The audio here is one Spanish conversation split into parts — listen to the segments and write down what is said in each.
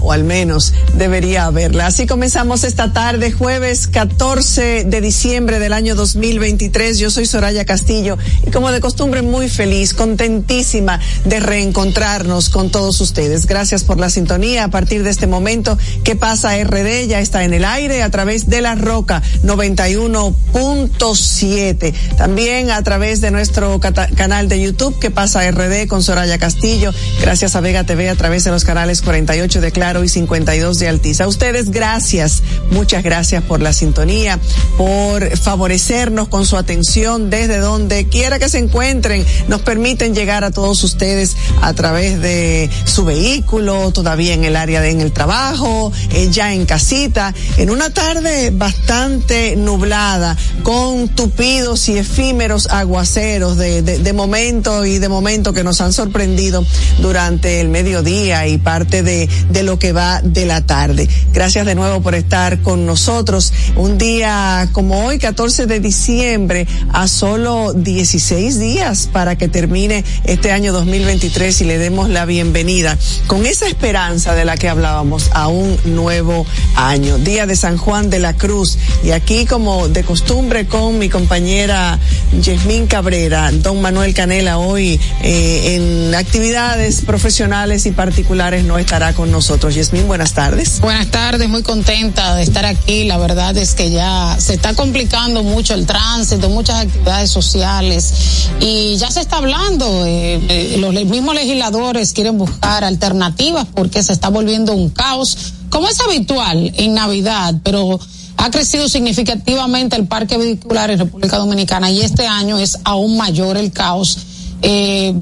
O al menos debería haberla. Así comenzamos esta tarde, jueves 14 de diciembre del año 2023. Yo soy Soraya Castillo y como de costumbre muy feliz, contentísima de reencontrarnos con todos ustedes. Gracias por la sintonía. A partir de este momento, ¿qué pasa RD? Ya está en el aire a través de la Roca 91.7. También a través de nuestro canal de YouTube, ¿qué pasa RD? con Soraya Castillo. Gracias a Vega TV a través de los canales 40 48 de Claro y 52 de Altiza. A ustedes, gracias, muchas gracias por la sintonía, por favorecernos con su atención desde donde quiera que se encuentren. Nos permiten llegar a todos ustedes a través de su vehículo, todavía en el área de en el trabajo, eh, ya en casita, en una tarde bastante nublada, con tupidos y efímeros aguaceros de, de, de momento y de momento que nos han sorprendido durante el mediodía y parte de, de lo que va de la tarde. Gracias de nuevo por estar con nosotros. Un día como hoy, 14 de diciembre, a solo 16 días para que termine este año 2023 y le demos la bienvenida con esa esperanza de la que hablábamos a un nuevo año. Día de San Juan de la Cruz. Y aquí, como de costumbre, con mi compañera Yasmín Cabrera, don Manuel Canela, hoy eh, en actividades profesionales y particulares no con nosotros. Yasmín, buenas tardes. Buenas tardes, muy contenta de estar aquí. La verdad es que ya se está complicando mucho el tránsito, muchas actividades sociales y ya se está hablando. Eh, eh, los mismos legisladores quieren buscar alternativas porque se está volviendo un caos, como es habitual en Navidad, pero ha crecido significativamente el parque vehicular en República Dominicana y este año es aún mayor el caos. Eh,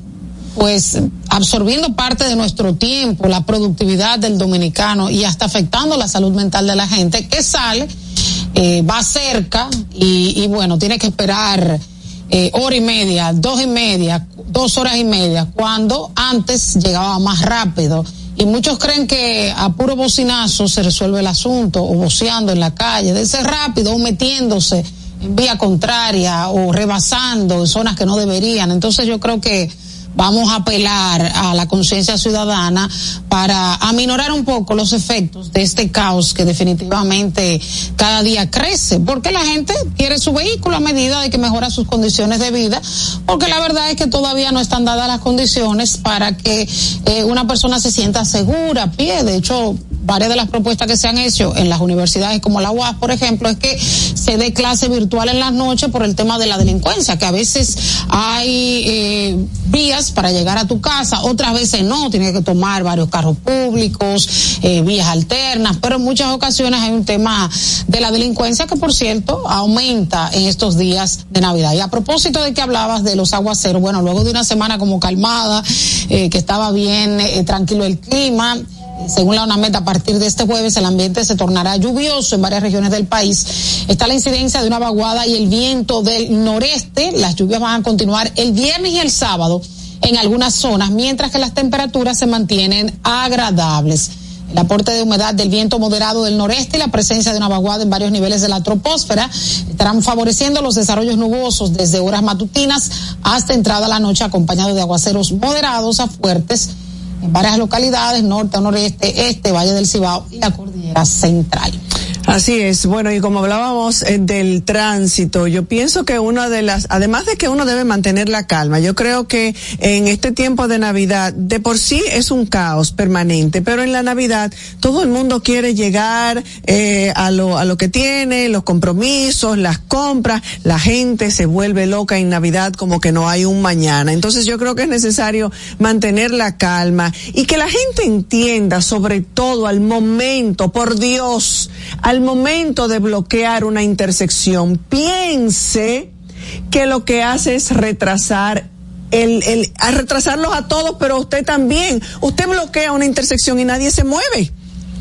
pues absorbiendo parte de nuestro tiempo, la productividad del dominicano y hasta afectando la salud mental de la gente que sale, eh, va cerca y, y, bueno, tiene que esperar eh, hora y media, dos y media, dos horas y media, cuando antes llegaba más rápido. Y muchos creen que a puro bocinazo se resuelve el asunto, o boceando en la calle, de ser rápido o metiéndose en vía contraria o rebasando en zonas que no deberían. Entonces yo creo que vamos a apelar a la conciencia ciudadana para aminorar un poco los efectos de este caos que definitivamente cada día crece, porque la gente quiere su vehículo a medida de que mejora sus condiciones de vida, porque la verdad es que todavía no están dadas las condiciones para que eh, una persona se sienta segura a pie. De hecho, varias de las propuestas que se han hecho en las universidades como la UAS, por ejemplo, es que se dé clase virtual en las noches por el tema de la delincuencia, que a veces hay eh, vías para llegar a tu casa, otras veces no, tienes que tomar varios carros públicos, eh, vías alternas, pero en muchas ocasiones hay un tema de la delincuencia que, por cierto, aumenta en estos días de Navidad. Y a propósito de que hablabas de los aguaceros, bueno, luego de una semana como calmada, eh, que estaba bien eh, tranquilo el clima, según la UNAMED, a partir de este jueves el ambiente se tornará lluvioso en varias regiones del país. Está la incidencia de una vaguada y el viento del noreste. Las lluvias van a continuar el viernes y el sábado en algunas zonas, mientras que las temperaturas se mantienen agradables. El aporte de humedad del viento moderado del noreste y la presencia de una vaguada en varios niveles de la troposfera estarán favoreciendo los desarrollos nubosos desde horas matutinas hasta entrada la noche, acompañado de aguaceros moderados a fuertes en varias localidades, norte, noreste, este, Valle del Cibao y la Cordillera Central. Así es. Bueno, y como hablábamos eh, del tránsito, yo pienso que una de las, además de que uno debe mantener la calma, yo creo que en este tiempo de Navidad, de por sí es un caos permanente, pero en la Navidad todo el mundo quiere llegar eh, a lo a lo que tiene, los compromisos, las compras, la gente se vuelve loca en Navidad como que no hay un mañana. Entonces yo creo que es necesario mantener la calma y que la gente entienda, sobre todo al momento, por Dios, al momento de bloquear una intersección, piense que lo que hace es retrasar el, el, a retrasarlos a todos, pero usted también. Usted bloquea una intersección y nadie se mueve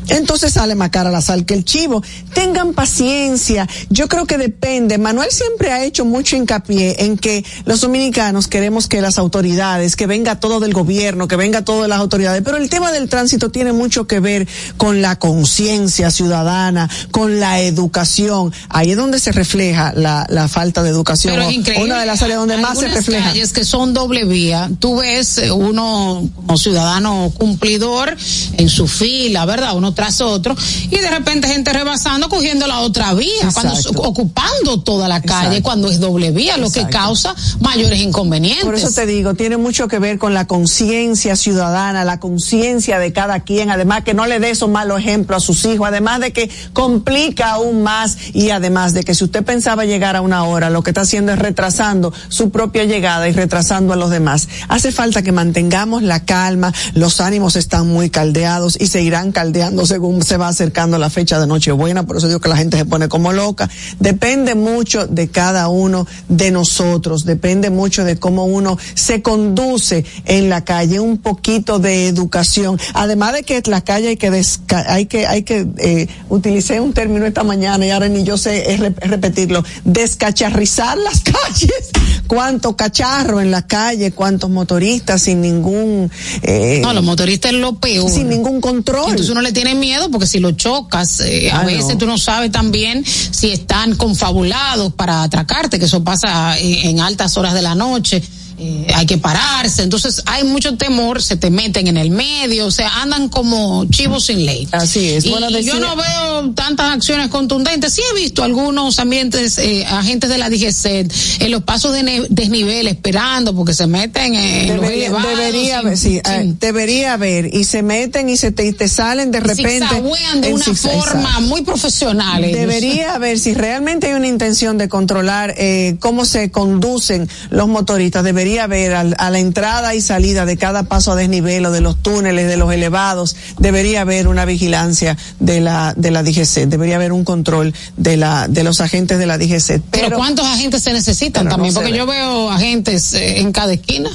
entonces sale más cara la sal que el chivo. Tengan paciencia. Yo creo que depende. Manuel siempre ha hecho mucho hincapié en que los dominicanos queremos que las autoridades, que venga todo del gobierno, que venga todo de las autoridades. Pero el tema del tránsito tiene mucho que ver con la conciencia ciudadana, con la educación. Ahí es donde se refleja la, la falta de educación. Pero increíble. Una de las áreas donde más se refleja. calles que son doble vía. Tú ves uno como ciudadano cumplidor en su fila, ¿verdad? Uno tras otro, y de repente gente rebasando, cogiendo la otra vía, cuando, ocupando toda la calle, cuando es doble vía, lo que causa mayores inconvenientes. Por eso te digo, tiene mucho que ver con la conciencia ciudadana, la conciencia de cada quien, además que no le dé esos malos ejemplos a sus hijos, además de que complica aún más y además de que si usted pensaba llegar a una hora, lo que está haciendo es retrasando su propia llegada y retrasando a los demás. Hace falta que mantengamos la calma, los ánimos están muy caldeados y se irán según se va acercando la fecha de Nochebuena, por eso digo que la gente se pone como loca. Depende mucho de cada uno de nosotros, depende mucho de cómo uno se conduce en la calle, un poquito de educación. Además de que la calle hay que hay que hay que eh, utilicé un término esta mañana y ahora ni yo sé repetirlo, descacharrizar las calles. Cuánto cacharro en la calle, cuántos motoristas sin ningún eh, No, los motoristas es lo peor. Sin ningún control. Entonces uno le tiene miedo porque si lo chocas, eh, a veces tú no sabes también si están confabulados para atracarte, que eso pasa en altas horas de la noche eh, hay que pararse. Entonces hay mucho temor, se te meten en el medio, o sea, andan como chivos sin ley. Así es. Y, yo no veo tantas acciones contundentes. Sí he visto algunos ambientes, eh, agentes de la DGC en los pasos de desnivel esperando porque se meten en debería, los Debería haber, sí, eh, debería haber. Y se meten y se te, te salen de repente. Se de una forma muy profesional. Debería haber, si realmente hay una intención de controlar eh, cómo se conducen los motoristas, debería debería haber a la entrada y salida de cada paso a desnivel o de los túneles, de los elevados, debería haber una vigilancia de la de la DGC, debería haber un control de la de los agentes de la DGC. Pero, ¿cuántos agentes se necesitan también? Porque yo veo agentes eh, en cada esquina.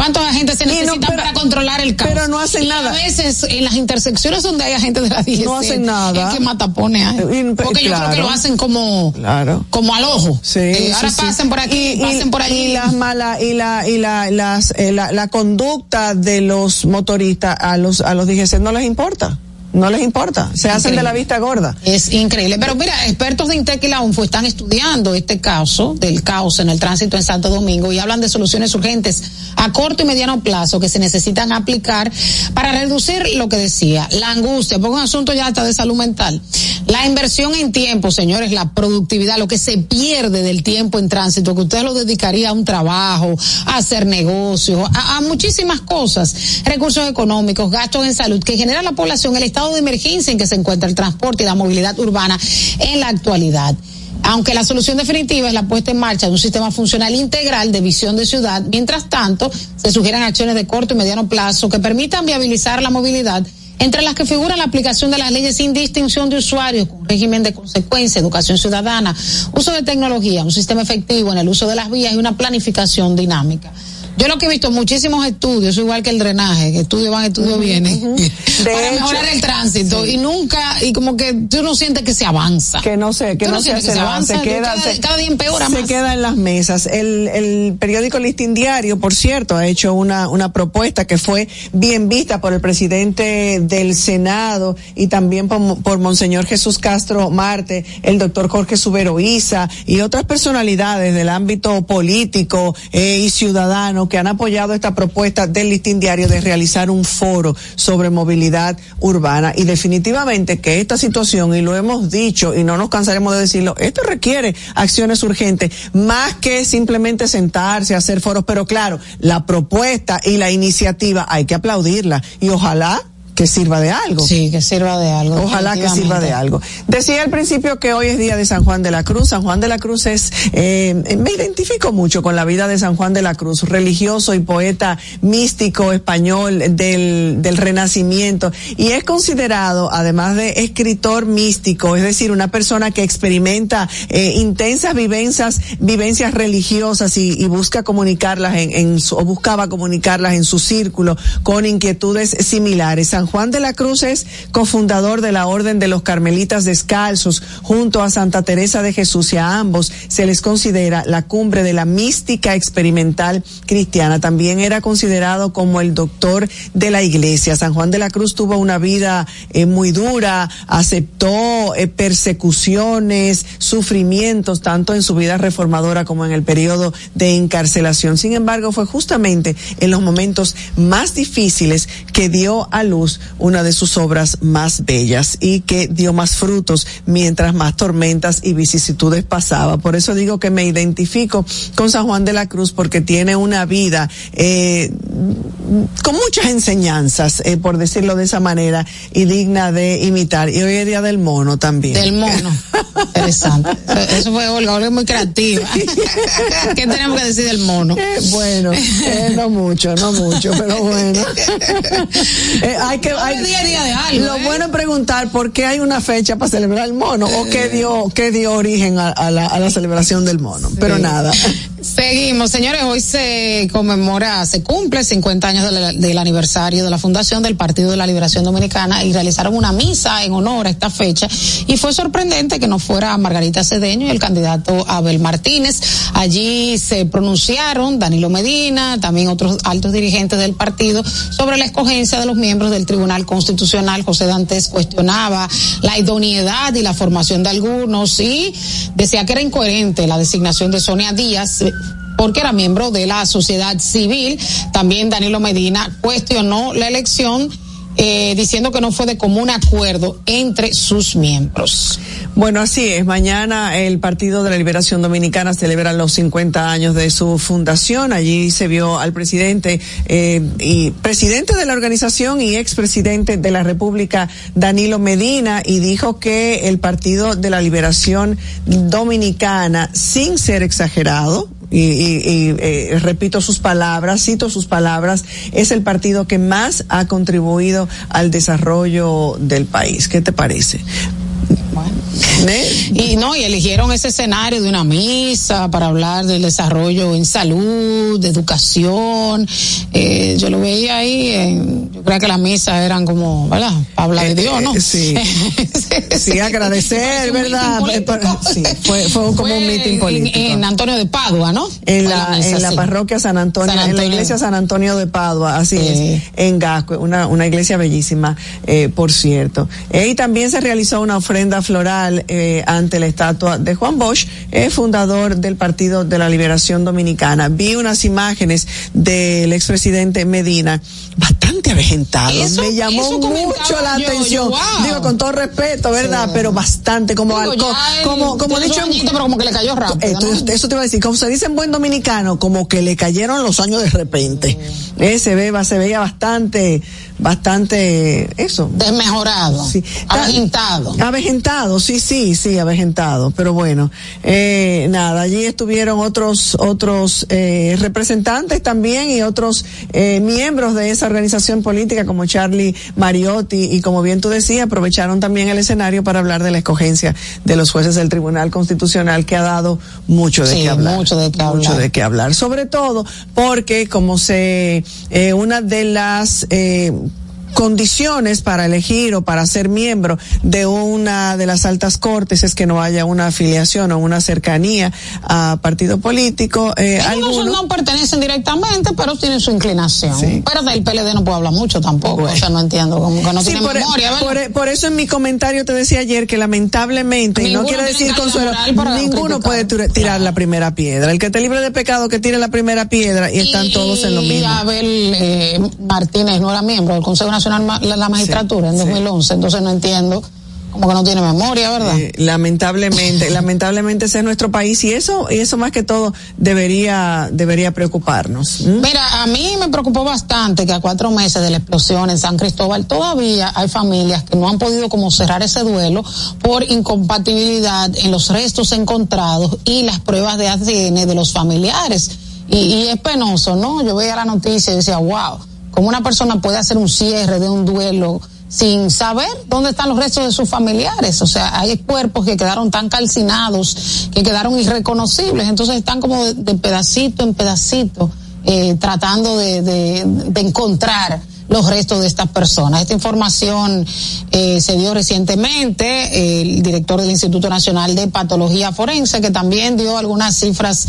¿Cuántos agentes se necesitan para controlar el caos? Pero no hacen nada. A veces en las intersecciones donde hay agentes de la DGC. No hacen nada. Es que matapones hay. Porque yo creo que lo hacen como, claro. como al ojo. Sí, eh, ahora pasen por aquí, y, pasen por allí. Y las malas, y la, y la, las, eh, la, la conducta de los motoristas a los, a los DGC no les importa no les importa, se hacen de la vista gorda. Es increíble. Pero mira, expertos de Intec y la UNFO están estudiando este caso del caos en el tránsito en Santo Domingo y hablan de soluciones urgentes a corto y mediano plazo que se necesitan aplicar para reducir lo que decía, la angustia, porque un asunto ya está de salud mental. La inversión en tiempo, señores, la productividad, lo que se pierde del tiempo en tránsito, que usted lo dedicaría a un trabajo, a hacer negocios, a, a muchísimas cosas, recursos económicos, gastos en salud, que genera la población el Estado de emergencia en que se encuentra el transporte y la movilidad urbana en la actualidad. Aunque la solución definitiva es la puesta en marcha de un sistema funcional integral de visión de ciudad, mientras tanto, se sugieren acciones de corto y mediano plazo que permitan viabilizar la movilidad entre las que figura la aplicación de las leyes sin distinción de usuarios, con régimen de consecuencia, educación ciudadana, uso de tecnología, un sistema efectivo en el uso de las vías y una planificación dinámica. Yo lo que he visto muchísimos estudios, igual que el drenaje, que estudio van, estudio vienen, para mejorar el tránsito y nunca, y como que tú no sientes que se avanza. Que no sé, que no, se, hace avanza, se queda, cada día empeora se queda en las mesas. El, el periódico Listín Diario, por cierto, ha hecho una, una propuesta que fue bien vista por el presidente del Senado y también por, por Monseñor Jesús Castro Marte, el doctor Jorge Subero Isa y otras personalidades del ámbito político eh, y ciudadano que han apoyado esta propuesta del listín diario de realizar un foro sobre movilidad urbana. Y definitivamente que esta situación, y lo hemos dicho y no nos cansaremos de decirlo, esto requiere acciones urgentes, más que simplemente sentarse, hacer foros, pero claro, la propuesta y la iniciativa hay que aplaudirla. Y ojalá que sirva de algo. Sí, que sirva de algo. Ojalá que sirva de algo. Decía al principio que hoy es día de San Juan de la Cruz. San Juan de la Cruz es, eh, me identifico mucho con la vida de San Juan de la Cruz, religioso y poeta místico español del, del Renacimiento. Y es considerado, además de escritor místico, es decir, una persona que experimenta eh, intensas vivencias, vivencias religiosas y, y busca comunicarlas en, en o buscaba comunicarlas en su círculo con inquietudes similares. San Juan de la Cruz es cofundador de la Orden de los Carmelitas Descalzos, junto a Santa Teresa de Jesús y a ambos se les considera la cumbre de la mística experimental cristiana. También era considerado como el doctor de la iglesia. San Juan de la Cruz tuvo una vida eh, muy dura, aceptó eh, persecuciones, sufrimientos, tanto en su vida reformadora como en el periodo de encarcelación. Sin embargo, fue justamente en los momentos más difíciles que dio a luz luz una de sus obras más bellas y que dio más frutos mientras más tormentas y vicisitudes pasaba. Por eso digo que me identifico con San Juan de la Cruz porque tiene una vida eh, con muchas enseñanzas, eh, por decirlo de esa manera, y digna de imitar. Y hoy es día del mono también. Del mono. Interesante. Eso fue Olga, Olga es muy creativa. ¿Qué tenemos que decir del mono? Eh, bueno, eh, no mucho, no mucho, pero bueno. Eh, hay que, hay, día a día de algo, lo ¿eh? bueno es preguntar por qué hay una fecha para celebrar el mono o qué dio, qué dio origen a, a la, a la celebración del mono. Pero nada. Seguimos, señores, hoy se conmemora, se cumple 50 años de la- del aniversario de la fundación del Partido de la Liberación Dominicana y realizaron una misa en honor a esta fecha y fue sorprendente que no fuera Margarita Cedeño y el candidato Abel Martínez. Allí se pronunciaron Danilo Medina, también otros altos dirigentes del partido sobre la escogencia de los miembros del Tribunal Constitucional. José Dantes cuestionaba la idoneidad y la formación de algunos y decía que era incoherente la designación de Sonia Díaz eh, porque era miembro de la sociedad civil. También Danilo Medina cuestionó la elección eh, diciendo que no fue de común acuerdo entre sus miembros. Bueno, así es. Mañana el Partido de la Liberación Dominicana celebra los 50 años de su fundación. Allí se vio al presidente eh, y presidente de la organización y expresidente de la República, Danilo Medina, y dijo que el Partido de la Liberación Dominicana, sin ser exagerado, y, y- y, eh, repito sus palabras, cito sus palabras, es el partido que más ha contribuido al desarrollo del país. ¿Qué te parece? Bueno. ¿Eh? Y no, y eligieron ese escenario de una misa para hablar del desarrollo en salud, de educación. Eh, yo lo veía ahí, en- yo creo que las misas eran como, ¿verdad? Para hablar de Eh, Dios, ¿no? eh, sí. Sí, agradecer, ¿verdad? Sí, fue- fue como un meeting en- político. En, Antonio de Padua, ¿no? En la, misa, en la sí. parroquia San Antonio, San en la iglesia San Antonio de Padua, así Sí. es, en Gasco, una, una iglesia bellísima, eh, por cierto. Y también se realizó una ofrenda floral eh, ante la estatua de Juan Bosch, eh, fundador del Partido de la Liberación Dominicana. Vi unas imágenes del expresidente Medina, bastante avejentado. Eso- Me llamó mucho la yo, atención. yo, wow. Digo, con todo respeto, ¿verdad? Sí. Pero bastante, como, Digo, alco- ya él como, como dicho añitos, pero como que le cayó rápido, Esto- ¿no? Eso te iba a decir, como se dice en buen dominicano, como que le cayeron los años de repente. Eh, se ve, se veía bastante, bastante, eso. Desmejorado, Sí. avejentado. Avejentado, sí, sí, sí, avejentado. Pero bueno, eh, nada, allí estuvieron otros, otros eh, representantes también y otros eh, miembros de esa organización política como Charlie Mariotti y como bien tú decías, aprovecharon también el escenario para hablar de la escogencia de los jueces del Tribunal Constitucional que ha dado mucho de Sí, qué hablar. mucho de qué Mucho hablar. de qué hablar. Sobre todo porque como se, eh, una de las, eh, condiciones para elegir o para ser miembro de una de las altas cortes es que no haya una afiliación o una cercanía a partido político eh, alguno. no pertenecen directamente, pero tienen su inclinación. Sí. Pero del PLD no puedo hablar mucho tampoco. Bueno. O sea, no entiendo, como que no Sí, tiene por, memoria, ¿verdad? por- por eso en mi comentario te decía ayer que lamentablemente, y no quiero decir consuelo, ninguno criticar. puede tir- tirar la primera piedra. El que esté libre de pecado que tire la primera piedra y, están todos en lo Y mismo. Abel eh, Martínez no era miembro del Consejo Nacional La Magistratura en sí. 2011, entonces no entiendo, como que no tiene memoria, ¿verdad? Eh, lamentablemente, lamentablemente ese es nuestro país y eso, y eso más que todo debería, debería preocuparnos. Mira, a mí me preocupó bastante que a cuatro meses de la explosión en San Cristóbal todavía hay familias que no han podido como cerrar ese duelo por incompatibilidad en los restos encontrados y las pruebas de ADN de los familiares. Y, y es penoso, ¿no? Yo veía la noticia y decía, wow, ¿cómo una persona puede hacer un cierre de un duelo sin saber dónde están los restos de sus familiares? O sea, hay cuerpos que quedaron tan calcinados, que quedaron irreconocibles, entonces están como de, pedacito en pedacito, eh, tratando de, de, encontrar los restos de estas personas. Esta información eh, se dio recientemente, el director del Instituto Nacional de Patología Forense, que también dio algunas cifras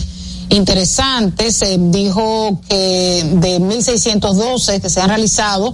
interesantes, eh, dijo que de 1.612 que se han realizado,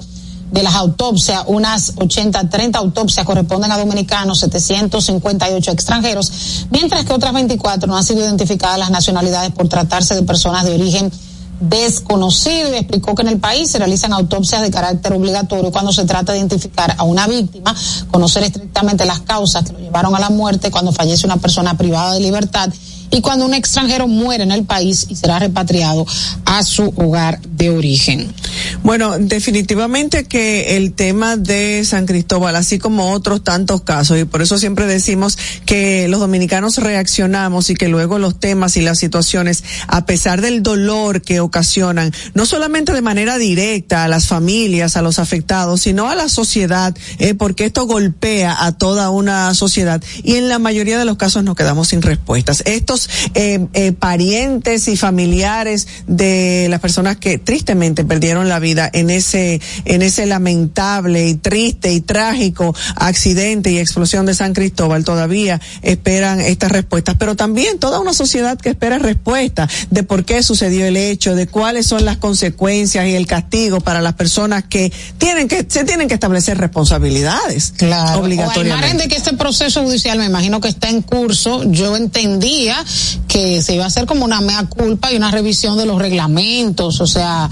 de las autopsias, unas 80, 30 autopsias corresponden a dominicanos, 758 extranjeros, mientras que otras 24 no han sido identificadas las nacionalidades por tratarse de personas de origen desconocido. Y explicó que en el país se realizan autopsias de carácter obligatorio cuando se trata de identificar a una víctima, conocer estrictamente las causas que lo llevaron a la muerte cuando fallece una persona privada de libertad y cuando un extranjero muere en el país y será repatriado a su hogar de origen. Bueno, definitivamente que el tema de San Cristóbal, así como otros tantos casos, y por eso siempre decimos que los dominicanos reaccionamos y que luego los temas y las situaciones, a pesar del dolor que ocasionan, no solamente de manera directa a las familias, a los afectados, sino a la sociedad, eh, porque esto golpea a toda una sociedad y en la mayoría de los casos nos quedamos sin respuestas. Esto eh, eh, parientes y familiares de las personas que tristemente perdieron la vida en ese, en ese lamentable y triste y trágico accidente y explosión de San Cristóbal todavía esperan estas respuestas, pero también toda una sociedad que espera respuestas de por qué sucedió el hecho, de cuáles son las consecuencias y el castigo para las personas que tienen que, se tienen que establecer responsabilidades. Claro. Obligatoriamente. de que este proceso judicial me imagino que está en curso, yo entendía que se iba a hacer como una mea culpa y una revisión de los reglamentos, o sea,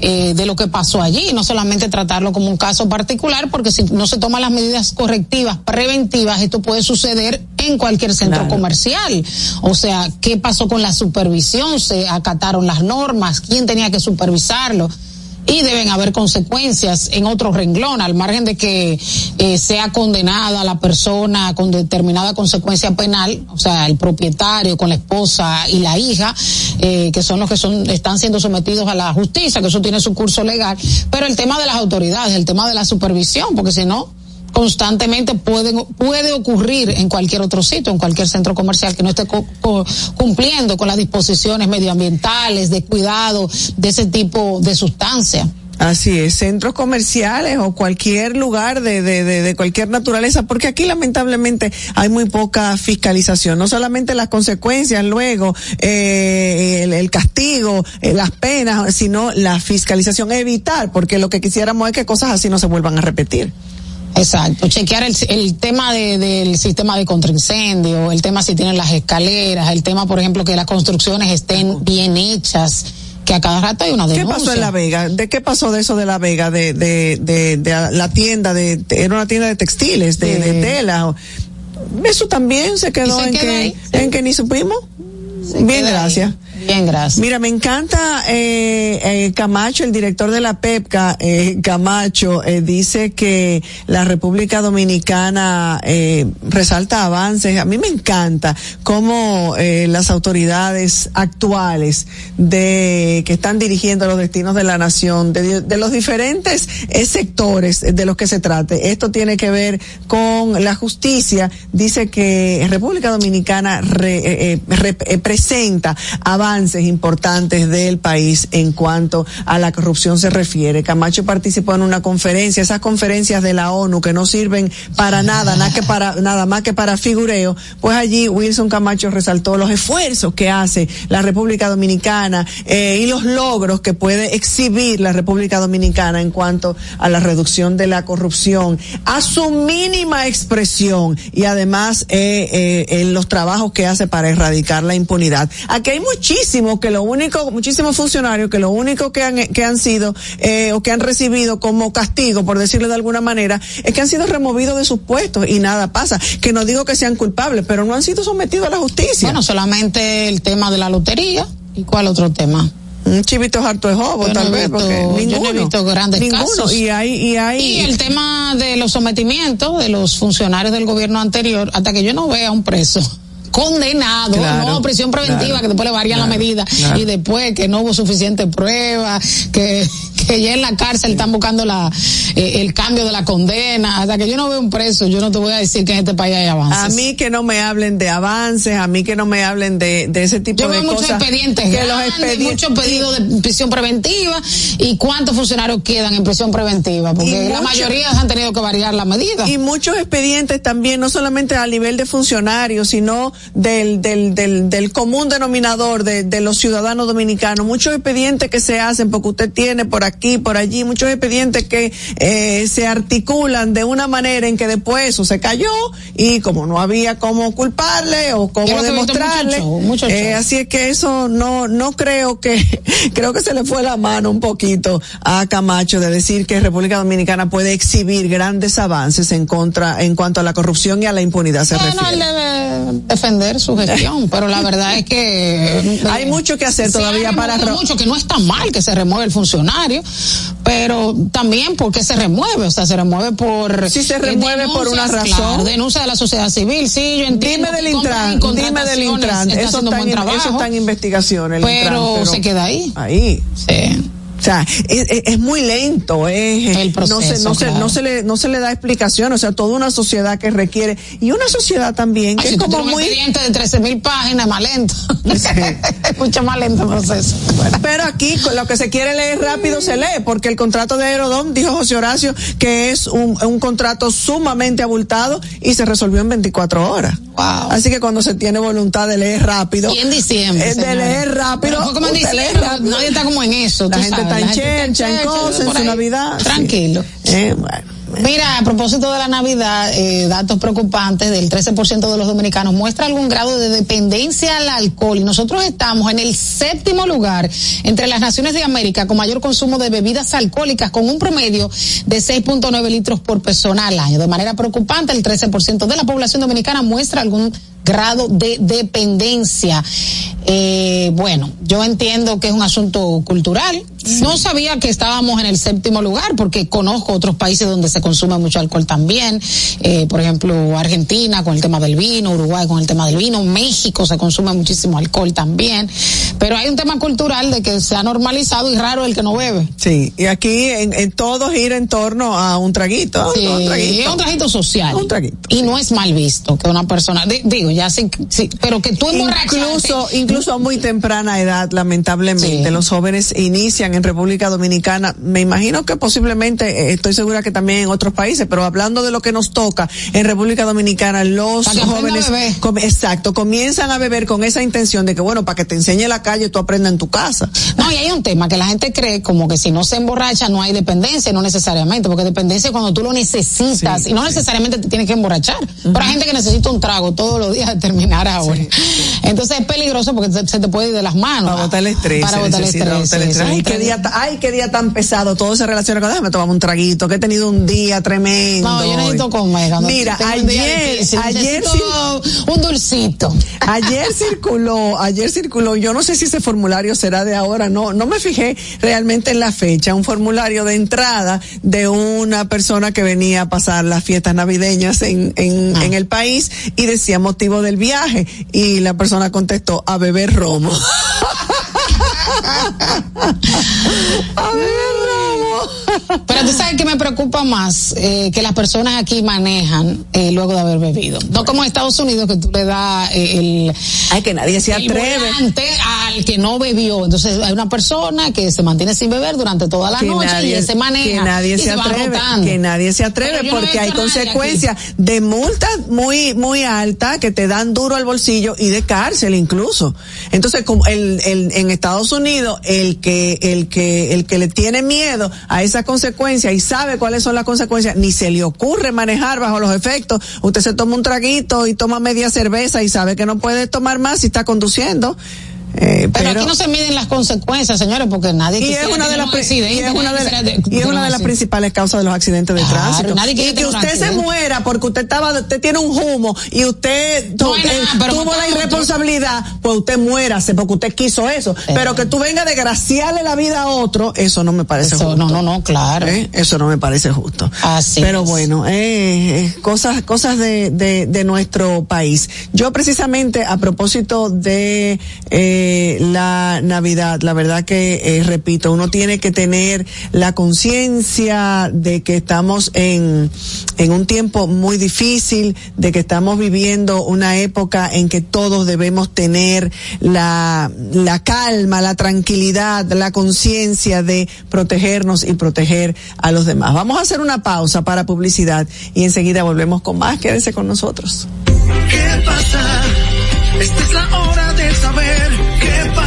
eh, de lo que pasó allí, no solamente tratarlo como un caso particular, porque si no se toman las medidas correctivas, preventivas, esto puede suceder en cualquier centro comercial. O sea, ¿qué pasó con la supervisión? ¿Se acataron las normas? ¿Quién tenía que supervisarlo? Y deben haber consecuencias en otro renglón, al margen de que eh, sea condenada la persona con determinada consecuencia penal, o sea, el propietario con la esposa y la hija, eh, que son los que son están siendo sometidos a la justicia, que eso tiene su curso legal, pero el tema de las autoridades, el tema de la supervisión, porque si no, constantemente pueden, puede ocurrir en cualquier otro sitio, en cualquier centro comercial que no esté cumpliendo con las disposiciones medioambientales, de cuidado de ese tipo de sustancia. Así es, centros comerciales o cualquier lugar de, de, de, cualquier naturaleza, porque aquí lamentablemente hay muy poca fiscalización, no solamente las consecuencias luego, eh, el, castigo, eh, las penas, sino la fiscalización, evitar, porque lo que quisiéramos es que cosas así no se vuelvan a repetir. Exacto, chequear el, el tema de, del sistema de contraincendio, el tema si tienen las escaleras, el tema, por ejemplo, que las construcciones estén bien hechas que a cada rato hay una denuncia. ¿Qué pasó en La Vega? ¿De qué pasó de eso de La Vega? De, de, de, de la tienda, de, era una tienda de textiles, de, de tela. Eso también se quedó, en, que, en que ni supimos. Bien, gracias. Mira, me encanta eh, eh, Camacho, el director de la PEPCA, eh, Camacho, eh, dice que la República Dominicana eh, resalta avances. A mí me encanta cómo las autoridades actuales de que están dirigiendo los destinos de la nación, de, los diferentes sectores de los que se trate. Esto tiene que ver con la justicia. Dice que República Dominicana re, presenta avances avances importantes del país en cuanto a la corrupción se refiere. Camacho participó en una conferencia, esas conferencias de la ONU que no sirven para nada, nada que para nada más que para figureo, pues allí Wilson Camacho resaltó los esfuerzos que hace la República Dominicana eh, y los logros que puede exhibir la República Dominicana en cuanto a la reducción de la corrupción, a su mínima expresión y además eh, eh, en los trabajos que hace para erradicar la impunidad. Aquí hay muchísimos muchísimos que lo único, muchísimos funcionarios que lo único que han, que han sido, eh, o que han recibido como castigo, por decirlo de alguna manera, es que han sido removidos de sus puestos y nada pasa. Que no digo que sean culpables, pero no han sido sometidos a la justicia. Bueno, solamente el tema de la lotería. ¿Y cuál otro tema? un chivito harto de jobo, tal vez, porque ninguno, yo no he visto grandes ninguno. casos. Y hay, y hay. Y el tema de los sometimientos de los funcionarios del gobierno anterior, hasta que yo no vea un preso condenado, no prisión preventiva, que después le varían la medida, y después que no hubo suficiente prueba, que, que ya en la cárcel están buscando la eh, el cambio de la condena, hasta que yo no veo un preso, yo no te voy a decir que en este país hay avances. A mí que no me hablen de avances, a mí que no me hablen de, de ese tipo yo de veo cosas. muchos expedientes que grandes, los expedientes muchos pedidos de prisión preventiva y cuántos funcionarios quedan en prisión preventiva, porque la mayoría han tenido que variar la medida. Y muchos expedientes también, no solamente a nivel de funcionarios, sino del, del, del, del común denominador de, de los ciudadanos dominicanos, muchos expedientes que se hacen porque usted tiene por aquí por allí, muchos expedientes que eh, se articulan de una manera en que después eso se cayó y como no había cómo culparle o cómo demostrarle, eh, así es que eso no no creo que creo que se le fue la mano un poquito a Camacho de decir que República Dominicana puede exhibir grandes avances en contra en cuanto a la corrupción y a la impunidad se bueno, refiere. Defender su gestión, pero la verdad es que hay mucho que hacer todavía para mucho que no está mal que se remueve el funcionario, pero también porque se remueve, o sea, se remueve por Si se eh, remueve por una razón. claro, denuncia de la sociedad civil, sí, yo entiendo. Dime del Intran, dime del Intran, eso está, en, eso está en investigación, el pero, Intran, se queda ahí. Ahí. Sí. O sea, es, es- es muy lento, es, El no se, proceso, no se, no se le, no se le da explicación, o sea, toda una sociedad que requiere, y una sociedad también que Ay, es como un muy, expediente de 13 mil páginas, más lento. Mucho más lento el proceso. pero aquí con lo que se quiere leer rápido se lee, porque el contrato de Aerodón, dijo José Horacio, que es un, un contrato sumamente abultado y se resolvió en 24 horas. Wow. Así que cuando se tiene voluntad de leer rápido, Y en diciembre. eh, de leer rápido, Pero fue como en diciembre, nadie está como en eso. La gente está en chencha, en cosas, en su. Navidad. sí. Tranquilo. Eh, bueno. Mira, a propósito de la Navidad, eh, datos preocupantes del 13% de los dominicanos muestra algún grado de dependencia al alcohol y nosotros estamos en el séptimo lugar entre las naciones de América con mayor consumo de bebidas alcohólicas con un promedio de 6.9 litros por persona al año. De manera preocupante, el 13% de la población dominicana muestra algún grado de dependencia. Eh, bueno, yo entiendo que es un asunto cultural. No sabía que estábamos en el séptimo lugar porque conozco otros países donde se consume mucho alcohol también. Eh, por ejemplo, Argentina con el tema del vino, Uruguay con el tema del vino, México se consume muchísimo alcohol también. Pero hay un tema cultural de que se ha normalizado y raro el que no bebe. Sí, y aquí en, en todo gira en torno a un traguito. Sí, un es traguito. un trajito social. Un traguito, Y sí. no es mal visto que una persona, di- digo, ya sí, sí, pero que tú Incluso, incluso a muy temprana edad, lamentablemente, Sí. los jóvenes inician en República Dominicana. Me imagino que posiblemente, eh, estoy segura que también en otros países, pero hablando de lo que nos toca en República Dominicana, los jóvenes, com- exacto, comienzan a beber con esa intención de que, bueno, para que te enseñe la calle, tú aprendas en tu casa. No, y hay un tema que la gente cree como que si no se emborracha no hay dependencia, no necesariamente, porque dependencia es cuando tú lo necesitas Sí, y no necesariamente te tienes que emborrachar. Pero hay gente que necesita un trago todos los días de terminar ahora. Entonces es peligroso porque se, se te puede ir de las manos. Para botar el estrés. Para botar el estrés. botar el sí, estrés. sí, ay, qué día, ay, qué día tan pesado. Todo se relaciona con, déjame tomar un traguito, que he tenido un día tremendo. No, yo necesito comer. cuando Mira, ayer, difícil, ayer, un dulcito. Ayer circuló, ayer circuló, yo no sé si ese formulario será de ahora, no, no me fijé realmente en la fecha, un formulario de entrada de una persona que venía a pasar las fiestas navideñas en, en, Ah. en el país y decía motivo del viaje y la persona contestó a beber romo. a beber. Pero tú sabes que me preocupa más eh, que las personas aquí manejan eh, luego de haber bebido. No como en Estados Unidos que tú le das eh, el, Ay, que nadie se atreve. al que no bebió. Entonces hay una persona que se mantiene sin beber durante toda la que noche nadie, y ese maneja. que nadie y se atreve, que nadie se atreve Pero no porque hay consecuencias de multas muy muy altas que te dan duro al bolsillo y de cárcel incluso. Entonces, como el, el, en Estados Unidos el que el que el que le tiene miedo a esas consecuencias y sabe cuáles son las consecuencias, ni se le ocurre manejar bajo los efectos. Usted se toma un traguito y toma media cerveza y sabe que no puede tomar más si está conduciendo. Eh, Pero, aquí no se miden las consecuencias, señores, porque nadie y es una de las y es una de, nadie la- quisiera y es una un de las principales causas de los accidentes de Claro, tránsito nadie y que usted se muera porque usted estaba usted tiene un humo y usted No eh, nada, tuvo la irresponsabilidad pues usted muérase porque usted quiso eso pero que tú venga a desgraciarle la vida a otro eso no me parece Eso, justo no, no, no, claro. ¿Eh? Eso no me parece justo. Así Pero es. bueno, cosas, cosas de, de, de nuestro país. Yo precisamente a propósito de eh, la Navidad, la verdad que eh, repito, uno tiene que tener la conciencia de que estamos en, en un tiempo muy difícil, de que estamos viviendo una época en que todos debemos tener la, la calma, la tranquilidad, la conciencia de protegernos y proteger a los demás. Vamos a hacer una pausa para publicidad y enseguida volvemos con más. Quédese con nosotros. ¿Qué pasa? Esta es la hora de saber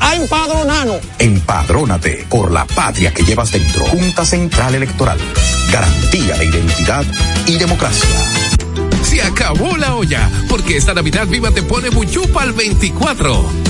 a empadronarnos. Empadrónate por la patria que llevas dentro. Junta Central Electoral. Garantía de identidad y democracia. Se acabó la olla, porque esta Navidad Viva te pone Buchupa al 24.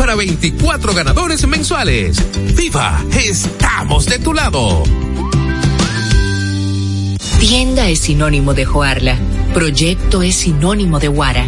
para 24 ganadores mensuales. ¡Viva! ¡Estamos de tu lado! Tienda es sinónimo de Joarla. Proyecto es sinónimo de Guara.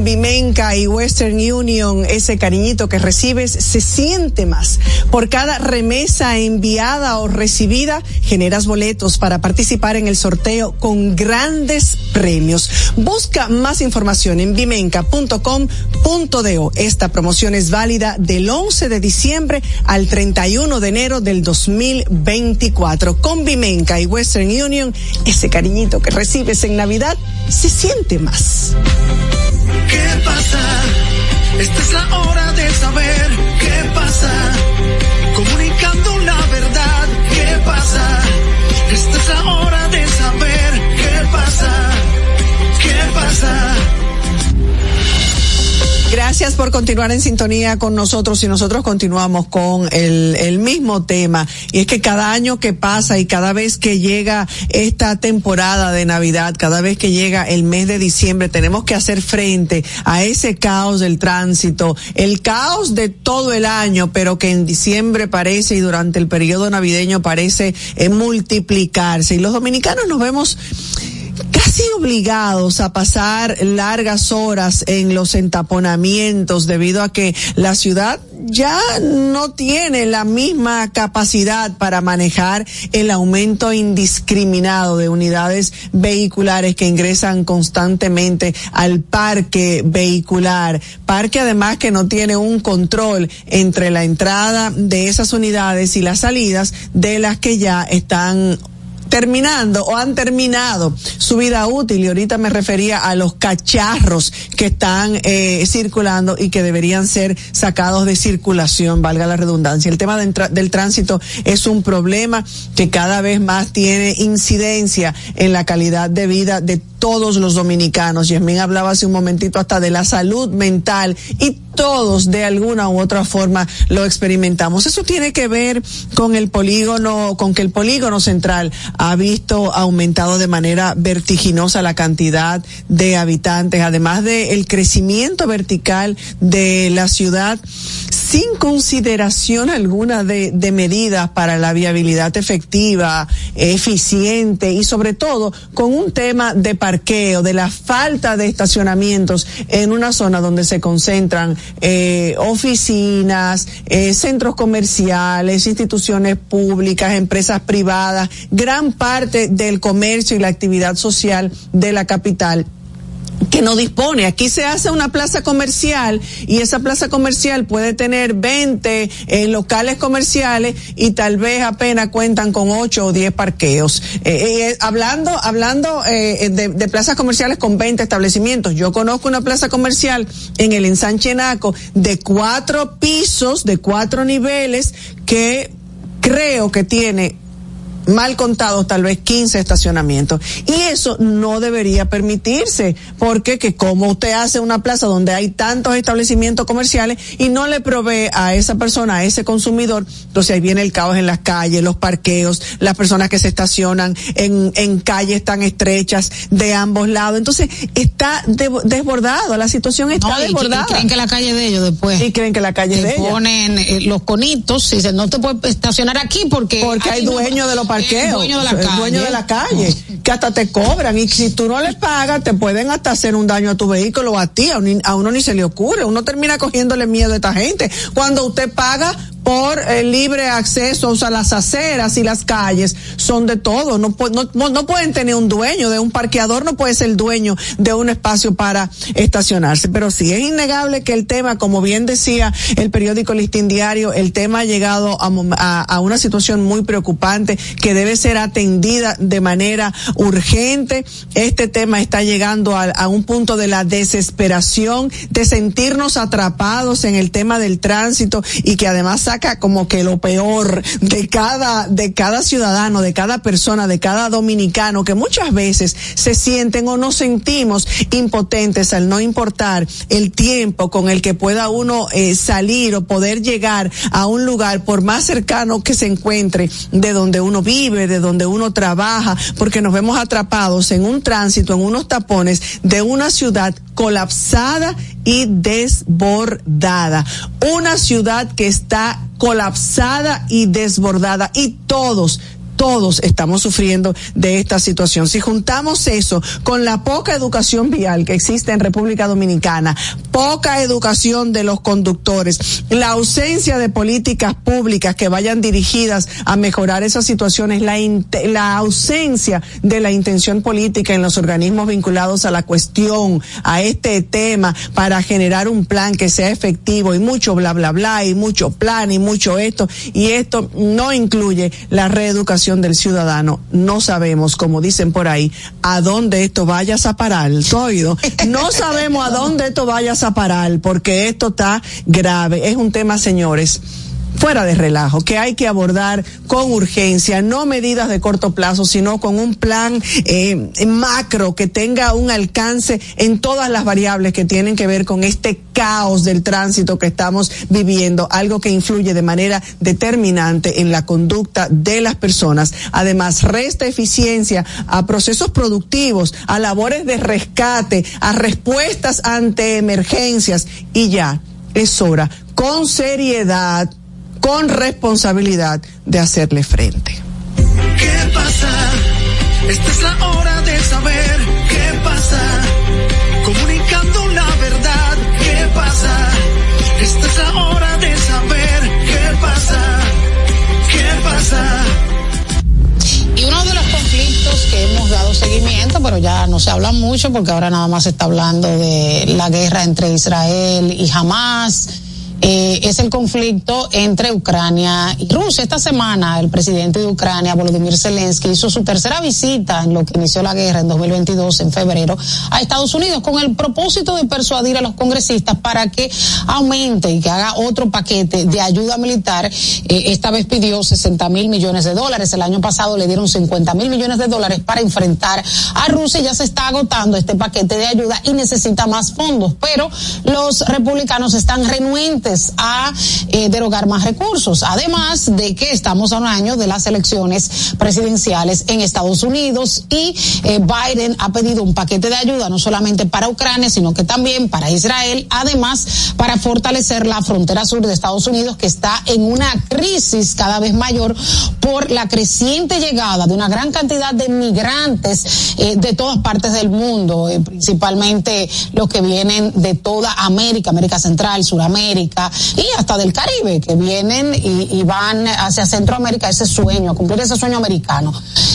Vimenca y Western Union, ese cariñito que recibes se siente más. Por cada remesa enviada o recibida, generas boletos para participar en el sorteo con grandes premios. Busca más información en vimenca.com.do. Esta promoción es válida del 11 de diciembre al 31 de enero del 2024. Con Vimenca y Western Union, ese cariñito que recibes en Navidad se siente más. ¿Qué pasa? Esta es la hora de saber qué pasa. Comunicando la verdad, ¿qué pasa? Gracias por continuar en sintonía con nosotros y nosotros continuamos con el, mismo tema. Y es que cada año que pasa y cada vez que llega esta temporada de Navidad, cada vez que llega el mes de diciembre, tenemos que hacer frente a ese caos del tránsito, el caos de todo el año, pero que en diciembre parece y durante el periodo navideño parece eh, multiplicarse. Y los dominicanos nos vemos casi obligados a pasar largas horas en los entaponamientos debido a que la ciudad ya no tiene la misma capacidad para manejar el aumento indiscriminado de unidades vehiculares que ingresan constantemente al parque vehicular. Parque además que no tiene un control entre la entrada de esas unidades y las salidas de las que ya están terminando o han terminado su vida útil y ahorita me refería a los cacharros que están eh, circulando y que deberían ser sacados de circulación, valga la redundancia. El tema de del tránsito es un problema que cada vez más tiene incidencia en la calidad de vida de todos los dominicanos. Yasmín hablaba hace un momentito hasta de la salud mental y todos de alguna u otra forma lo experimentamos. Eso tiene que ver con el polígono, con que el polígono central ha visto aumentado de manera vertiginosa la cantidad de habitantes, además del crecimiento vertical de la ciudad sin consideración alguna de, de medidas para la viabilidad efectiva, eficiente y sobre todo con un tema de parqueo, de la falta de estacionamientos en una zona donde se concentran eh, oficinas, eh, centros comerciales, instituciones públicas, empresas privadas, gran parte del comercio y la actividad social de la capital que no dispone. Aquí se hace una plaza comercial y esa plaza comercial puede tener 20 eh, locales comerciales y tal vez apenas cuentan con 8 o 10 parqueos. Eh, eh, hablando hablando de, plazas comerciales con 20 establecimientos, yo conozco una plaza comercial en el ensanche Naco de cuatro pisos, de cuatro niveles, que creo que tiene mal contados tal vez 15 estacionamientos. Y eso no debería permitirse, porque que como usted hace una plaza donde hay tantos establecimientos comerciales y no le provee a esa persona, a ese consumidor, entonces ahí viene el caos en las calles, los parqueos, las personas que se estacionan en, en calles tan estrechas de ambos lados. Entonces está desbordado, la situación está desbordada. Y creen que la calle de ellos después. Y creen que la calle de ellos. ponen eh, los conitos y dicen, no te puedes estacionar aquí porque... Porque hay dueños de los parqueo. dueño de la calle. dueño de la calle. Que hasta te cobran. Y si tú no les pagas, te pueden hasta hacer un daño a tu vehículo o a ti. A uno, ni se le ocurre. Uno termina cogiéndole miedo a esta gente. Cuando usted paga por el libre acceso, o sea, las aceras y las calles son de todo. No, no, no pueden tener un dueño de un parqueador, no puede ser dueño de un espacio para estacionarse. Pero sí es innegable que el tema, como bien decía el periódico Listín Diario, el tema ha llegado a, una situación muy preocupante que debe ser atendida de manera urgente. Este tema está llegando a un punto de la desesperación, de sentirnos atrapados en el tema del tránsito y que además saca como que lo peor de cada, de cada ciudadano, de cada persona, de cada dominicano, que muchas veces se sienten o nos sentimos impotentes al no importar el tiempo con el que pueda uno eh, salir o poder llegar a un lugar por más cercano que se encuentre de donde uno vive, de donde uno trabaja, porque nos vemos atrapados en un tránsito, en unos tapones de una ciudad colapsada y desbordada. Una ciudad que está colapsada y desbordada. Y todos todos estamos sufriendo de esta situación. Si juntamos eso con la poca educación vial que existe en República Dominicana, poca educación de los conductores, la ausencia de políticas públicas que vayan dirigidas a mejorar esas situaciones, la, ausencia de la intención política en los organismos vinculados a la cuestión, a este tema, para generar un plan que sea efectivo y mucho bla bla bla y mucho plan y mucho esto y esto no incluye la reeducación del ciudadano, no sabemos, como dicen por ahí, a dónde esto vaya a parar, oído? No sabemos a dónde esto vaya a parar, porque esto está grave. Es un tema, señores fuera de relajo, que hay que abordar con urgencia, no medidas de corto plazo, sino con un plan eh, macro que tenga un alcance en todas las variables que tienen que ver con este caos del tránsito que estamos viviendo, algo que influye de manera determinante en la conducta de las personas. Además, resta eficiencia a procesos productivos, a labores de rescate, a respuestas ante emergencias y ya es hora con seriedad con responsabilidad de hacerle frente. ¿Qué pasa? Esta es la hora de saber qué pasa. Comunicando la verdad, ¿qué pasa? Esta es la hora de saber qué pasa. ¿Qué pasa? Y uno de los conflictos que hemos dado seguimiento, pero ya no se habla mucho porque ahora nada más se está hablando de la guerra entre Israel y Hamas eh, es el conflicto entre Ucrania y Rusia. Esta semana el presidente de Ucrania, Volodymyr Zelensky, hizo su tercera visita en lo que inició la guerra en 2022, en febrero, a Estados Unidos con el propósito de persuadir a los congresistas para que aumente y que haga otro paquete de ayuda militar. Eh, esta vez pidió 60 mil millones de dólares. El año pasado le dieron 50 mil millones de dólares para enfrentar a Rusia. Ya se está agotando este paquete de ayuda y necesita más fondos. Pero los republicanos están renuentes a eh, derogar más recursos. Además de que estamos a un año de las elecciones presidenciales en Estados Unidos y eh, Biden ha pedido un paquete de ayuda no solamente para Ucrania, sino que también para Israel, además para fortalecer la frontera sur de Estados Unidos que está en una crisis cada vez mayor por la creciente llegada de una gran cantidad de migrantes eh, de todas partes del mundo, principalmente los que vienen de toda América, América Central, Suramérica y hasta del Caribe, que vienen y, van hacia Centroamérica, ese sueño, a cumplir ese sueño americano.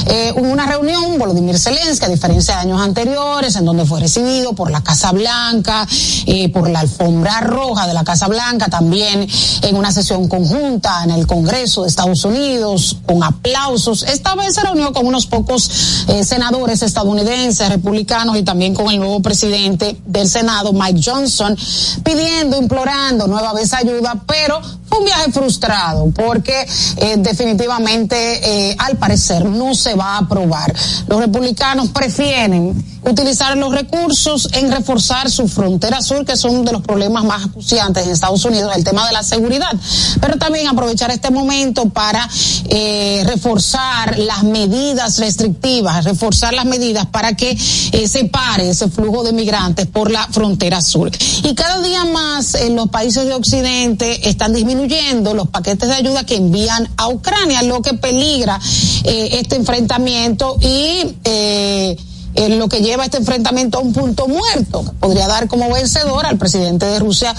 Eh, hubo una reunión, Volodymyr Zelensky, a diferencia de años anteriores, en donde fue recibido por la Casa Blanca, eh, por la alfombra roja de la Casa Blanca, también en una sesión conjunta en el Congreso de Estados Unidos, con aplausos. Esta vez se reunió con unos pocos eh, senadores estadounidenses, republicanos y también con el nuevo presidente del Senado, Mike Johnson, pidiendo, implorando nueva vez ayuda, pero fue un viaje frustrado porque eh, definitivamente eh, al parecer no se va a aprobar. Los republicanos prefieren utilizar los recursos en reforzar su frontera sur, que son de los problemas más acuciantes en Estados Unidos, el tema de la seguridad, pero también aprovechar este momento para eh, reforzar las medidas restrictivas, reforzar las medidas para que eh, se pare ese flujo de migrantes por la frontera sur. Y cada día más en los países de Occidente están disminuyendo los paquetes de ayuda que envían a Ucrania, lo que peligra eh, este enfrentamiento y eh, eh, lo que lleva este enfrentamiento a un punto muerto, podría dar como vencedor al presidente de Rusia.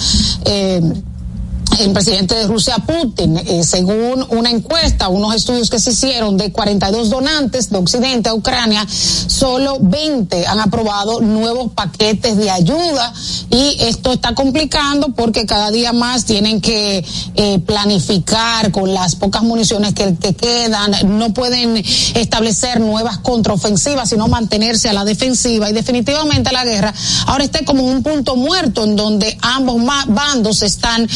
Eh, el presidente de Rusia, Putin, eh, según una encuesta, unos estudios que se hicieron de 42 donantes de Occidente a Ucrania, solo 20 han aprobado nuevos paquetes de ayuda. Y esto está complicando porque cada día más tienen que eh, planificar con las pocas municiones que, que quedan, no pueden establecer nuevas contraofensivas, sino mantenerse a la defensiva. Y definitivamente la guerra ahora está como un punto muerto en donde ambos bandos están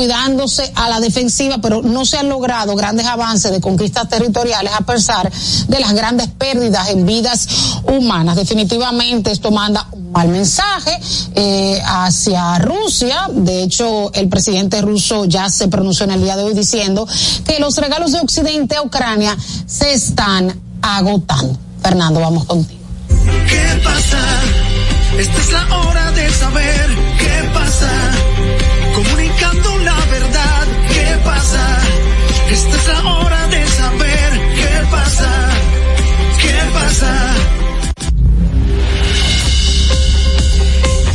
cuidándose a la defensiva, pero no se han logrado grandes avances de conquistas territoriales a pesar de las grandes pérdidas en vidas humanas. Definitivamente esto manda un mal mensaje eh, hacia Rusia. De hecho, el presidente ruso ya se pronunció en el día de hoy diciendo que los regalos de Occidente a Ucrania se están agotando. Fernando, vamos contigo. ¿Qué pasa? Esta es la hora de saber qué pasa. Esta es la hora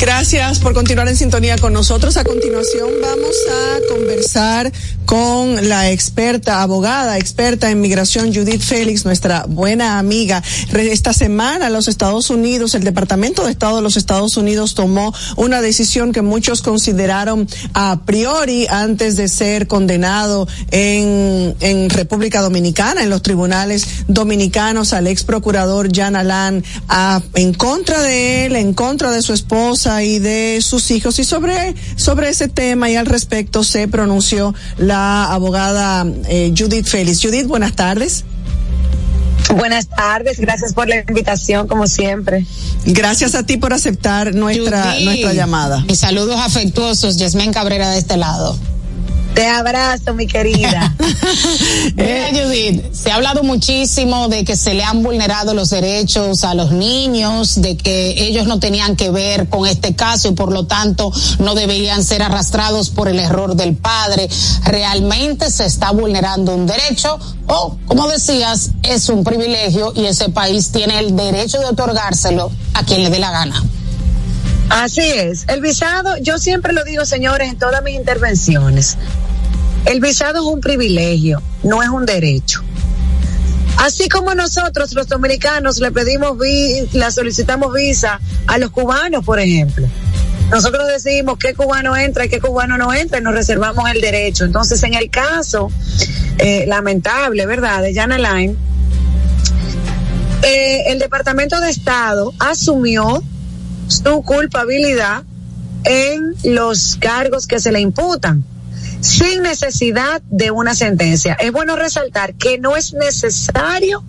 Gracias por continuar en sintonía con nosotros. A continuación vamos a conversar con la experta, abogada, experta en migración, Judith Félix, nuestra buena amiga. Esta semana los Estados Unidos, el Departamento de Estado de los Estados Unidos tomó una decisión que muchos consideraron a priori antes de ser condenado en, en República Dominicana, en los tribunales dominicanos, al ex procurador Jan Alan, a, en contra de él, en contra de su esposa y de sus hijos. Y sobre, sobre ese tema y al respecto se pronunció la abogada eh, Judith Félix. Judith, buenas tardes. Buenas tardes, gracias por la invitación, como siempre. Gracias a ti por aceptar nuestra, Judith, nuestra llamada. Mis saludos afectuosos, Yasmén Cabrera de este lado. Te abrazo, mi querida. Mira, Judith, se ha hablado muchísimo de que se le han vulnerado los derechos a los niños, de que ellos no tenían que ver con este caso y por lo tanto no deberían ser arrastrados por el error del padre. ¿Realmente se está vulnerando un derecho o, como decías, es un privilegio y ese país tiene el derecho de otorgárselo a quien le dé la gana? Así es. El visado, yo siempre lo digo, señores, en todas mis intervenciones. El visado es un privilegio, no es un derecho. Así como nosotros, los dominicanos, le pedimos, la solicitamos visa a los cubanos, por ejemplo. Nosotros decimos qué cubano entra y qué cubano no entra y nos reservamos el derecho. Entonces, en el caso eh, lamentable, ¿verdad?, de Jan Alain, eh, el Departamento de Estado asumió su culpabilidad en los cargos que se le imputan sin necesidad de una sentencia. Es bueno resaltar que no es necesario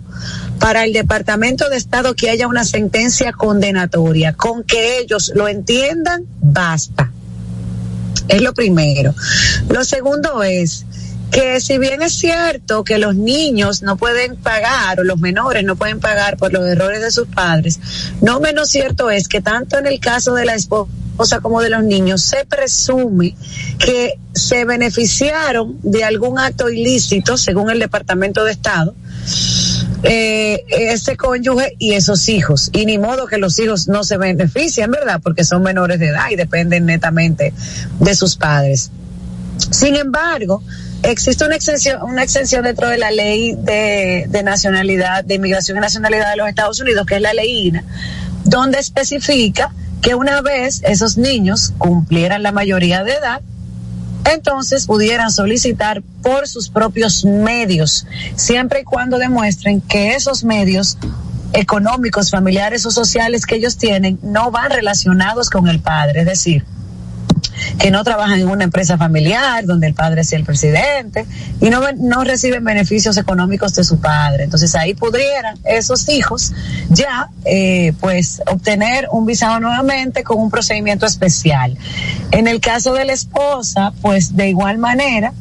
para el Departamento de Estado que haya una sentencia condenatoria. Con que ellos lo entiendan, basta. Es lo primero. Lo segundo es que si bien es cierto que los niños no pueden pagar o los menores no pueden pagar por los errores de sus padres, no menos cierto es que tanto en el caso de la esposa como de los niños se presume que se beneficiaron de algún acto ilícito, según el Departamento de Estado, eh, ese cónyuge y esos hijos. Y ni modo que los hijos no se beneficien, ¿verdad? Porque son menores de edad y dependen netamente de sus padres. Sin embargo, existe una exención, una dentro de la ley de, de nacionalidad, de inmigración y nacionalidad de los Estados Unidos, que es la ley INA, donde especifica que una vez esos niños cumplieran la mayoría de edad, entonces pudieran solicitar por sus propios medios, siempre y cuando demuestren que esos medios económicos, familiares o sociales que ellos tienen no van relacionados con el padre, es decir, que no trabajan en una empresa familiar donde el padre es el presidente y no, no reciben beneficios económicos de su padre. Entonces ahí pudieran esos hijos ya eh, pues obtener un visado nuevamente con un procedimiento especial. En el caso de la esposa, pues de igual manera,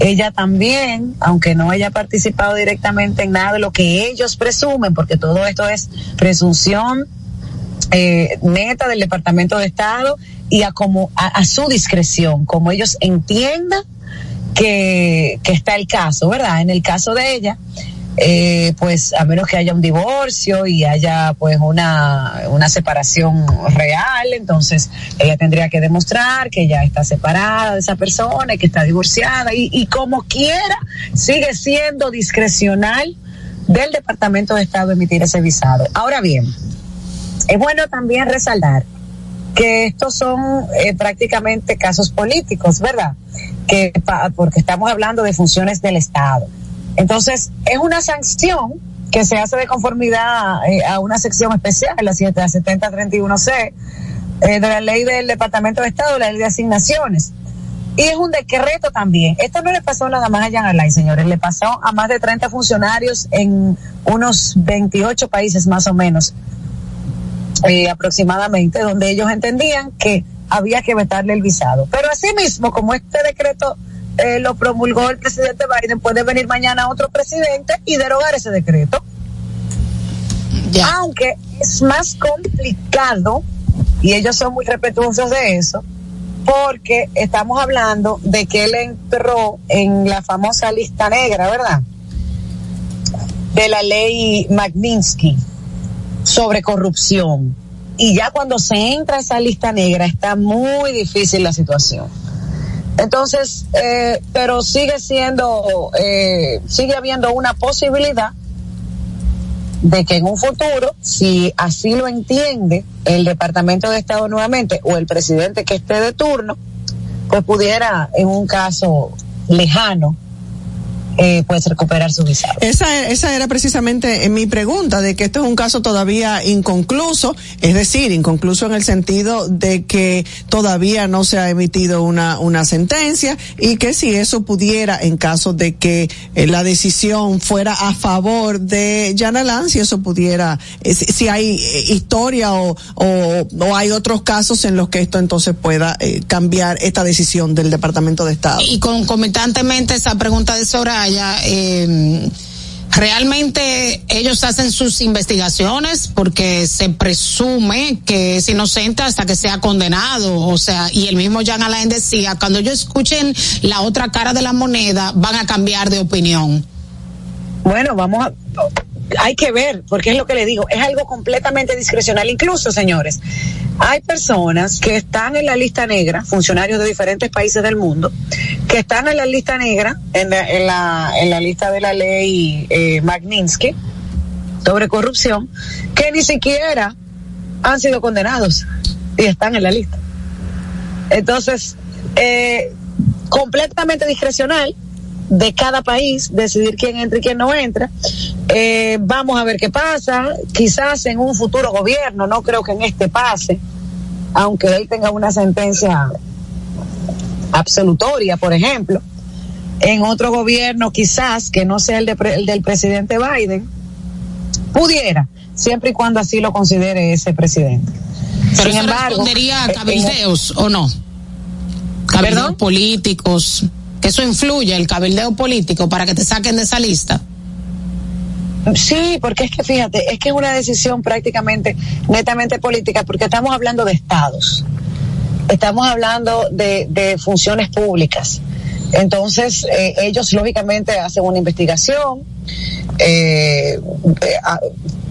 ella también, aunque no haya participado directamente en nada de lo que ellos presumen, porque todo esto es presunción eh, neta del Departamento de Estado y a como a, su discreción, como ellos entiendan que, que, está el caso, ¿verdad? En el caso de ella, eh, pues a menos que haya un divorcio y haya pues una, una separación real, entonces ella tendría que demostrar que ya está separada de esa persona y que está divorciada y, y como quiera sigue siendo discrecional del Departamento de Estado emitir ese visado. Ahora bien, es bueno también resaltar que estos son eh, prácticamente casos políticos, ¿verdad? Que porque estamos hablando de funciones del Estado. Entonces, es una sanción que se hace de conformidad eh, a una sección especial, la 7031C, eh, de la ley del Departamento de Estado, la ley de asignaciones. Y es un decreto también. Esto no le pasó nada más a Jan Alain, señores, le pasó a más de 30 funcionarios en unos 28 países más o menos eh, aproximadamente, donde ellos entendían que había que vetarle el visado. Pero asimismo, como este decreto eh, lo promulgó el presidente Biden, puede venir mañana otro presidente y derogar ese decreto. Aunque es más complicado, y ellos son muy respetuosos de eso, porque estamos hablando de que él entró en la famosa lista negra, ¿verdad? De la ley Magnitsky sobre corrupción. Y ya cuando se entra a esa lista negra está muy difícil la situación. Entonces, eh, pero sigue siendo, eh, sigue habiendo una posibilidad de que en un futuro, si así lo entiende el Departamento de Estado nuevamente o el presidente que esté de turno, pues pudiera en un caso lejano eh, pues recuperar su visado. Esa, esa era precisamente mi pregunta, de que esto es un caso todavía inconcluso, es decir, inconcluso en el sentido de que todavía no se ha emitido una, una sentencia y que si eso pudiera, en caso de que eh, la decisión fuera a favor de Alain, si eso pudiera, eh, si, hay eh, historia o, o, o, hay otros casos en los que esto entonces pueda eh, cambiar esta decisión del Departamento de Estado. Y concomitantemente esa pregunta de Sora eh, realmente ellos hacen sus investigaciones porque se presume que es inocente hasta que sea condenado. O sea, y el mismo Jean Alain decía, cuando ellos escuchen la otra cara de la moneda, van a cambiar de opinión. Bueno, vamos a, hay que ver, porque es lo que le digo, es algo completamente discrecional. Incluso, señores, hay personas que están en la lista negra, funcionarios de diferentes países del mundo, que están en la lista negra, en la, en la, en la lista de la ley eh, Magnitsky sobre corrupción, que ni siquiera han sido condenados y están en la lista. Entonces, eh, completamente discrecional de cada país decidir quién entra y quién no entra. Eh, vamos a ver qué pasa. Quizás en un futuro gobierno, no creo que en este pase, aunque él tenga una sentencia absolutoria, por ejemplo. En otro gobierno, quizás que no sea el, de, el del presidente Biden, pudiera, siempre y cuando así lo considere ese presidente. Pero Sin embargo, respondería a cabildeos o no? Cabildeos políticos, eso influye el cabildeo político para que te saquen de esa lista. Sí, porque es que fíjate, es que es una decisión prácticamente netamente política, porque estamos hablando de estados, estamos hablando de, funciones públicas. Entonces, eh, ellos lógicamente hacen una investigación, eh, eh,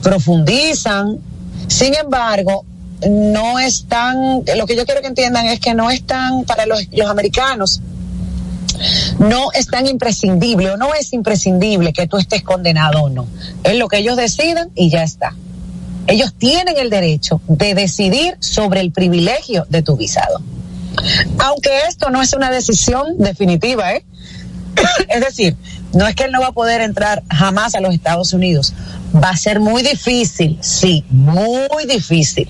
profundizan, sin embargo, no están, lo que yo quiero que entiendan es que no están para los, los americanos, no es tan imprescindible o no es imprescindible que tú estés condenado o no. Es lo que ellos deciden y ya está. Ellos tienen el derecho de decidir sobre el privilegio de tu visado. Aunque esto no es una decisión definitiva, ¿eh? es decir, no es que él no va a poder entrar jamás a los Estados Unidos. Va a ser muy difícil, sí, muy difícil.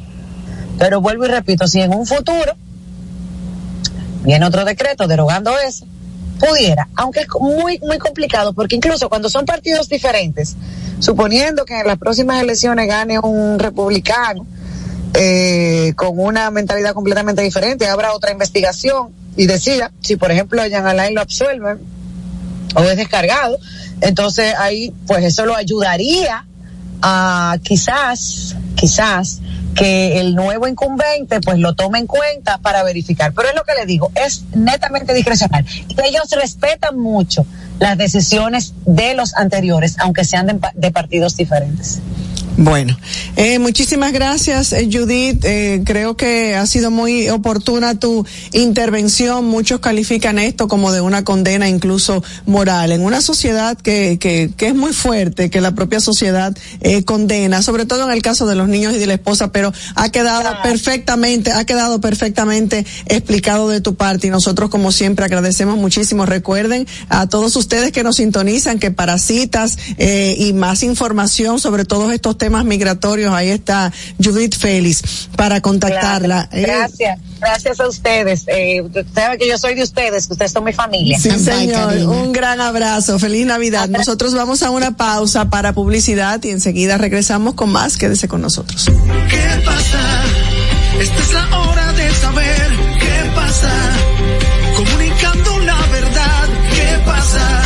Pero vuelvo y repito, si en un futuro viene otro decreto derogando eso, pudiera, aunque es muy, muy complicado, porque incluso cuando son partidos diferentes, suponiendo que en las próximas elecciones gane un republicano, eh, con una mentalidad completamente diferente, habrá otra investigación y decida si, por ejemplo, Jean Alain lo absuelve o es descargado, entonces ahí, pues eso lo ayudaría a quizás, quizás, que el nuevo incumbente pues lo tome en cuenta para verificar. Pero es lo que le digo, es netamente discrecional. Y ellos respetan mucho las decisiones de los anteriores, aunque sean de, de partidos diferentes. Bueno, eh, muchísimas gracias, eh, Judith. Eh, creo que ha sido muy oportuna tu intervención. Muchos califican esto como de una condena incluso moral. En una sociedad que, que, que es muy fuerte, que la propia sociedad eh, condena, sobre todo en el caso de los niños y de la esposa, pero ha quedado perfectamente, ha quedado perfectamente explicado de tu parte y nosotros como siempre agradecemos muchísimo. Recuerden a todos ustedes que nos sintonizan que para citas eh, y más información sobre todos estos temas migratorios, ahí está Judith Félix para contactarla. Claro. Gracias, gracias a ustedes. Eh, usted sabe que yo soy de ustedes, ustedes son mi familia. Sí, señor. Un gran abrazo. Feliz Navidad. Nosotros vamos a una pausa para publicidad y enseguida regresamos con más. Quédese con nosotros. ¿Qué pasa? Esta es la hora de saber qué pasa. Comunicando la verdad. ¿Qué pasa?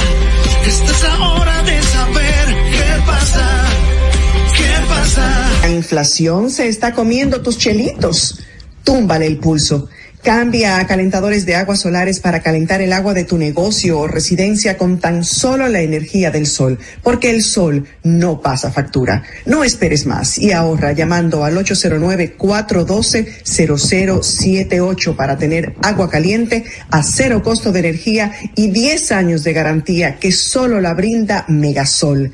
Inflación se está comiendo tus chelitos. Túmbale el pulso. Cambia a calentadores de aguas solares para calentar el agua de tu negocio o residencia con tan solo la energía del sol, porque el sol no pasa factura. No esperes más y ahorra llamando al 809-412-0078 para tener agua caliente a cero costo de energía y 10 años de garantía que solo la brinda Megasol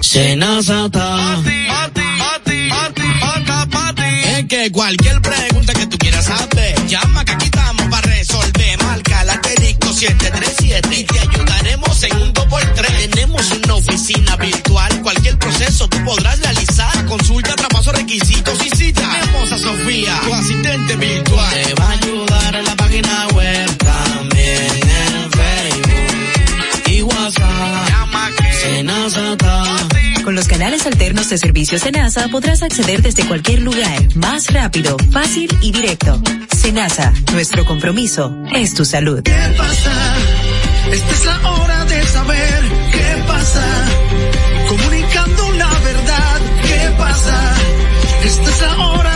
Senazata. Es que cualquier pregunta que tú quieras saber, llama que aquí estamos para resolver. Marca la asterisco 737 y te ayudaremos en un 2x3. Tenemos una oficina virtual, cualquier proceso tú podrás realizar. Consulta, traspaso, requisitos y si tenemos a Sofía, tu asistente virtual. Te va a ayudar en la página web Con los canales alternos de servicio Senasa podrás acceder desde cualquier lugar, más rápido, fácil y directo. Senasa, nuestro compromiso es tu salud. ¿Qué pasa? Esta es la hora de saber qué pasa. Comunicando la verdad, ¿qué pasa? Esta es la hora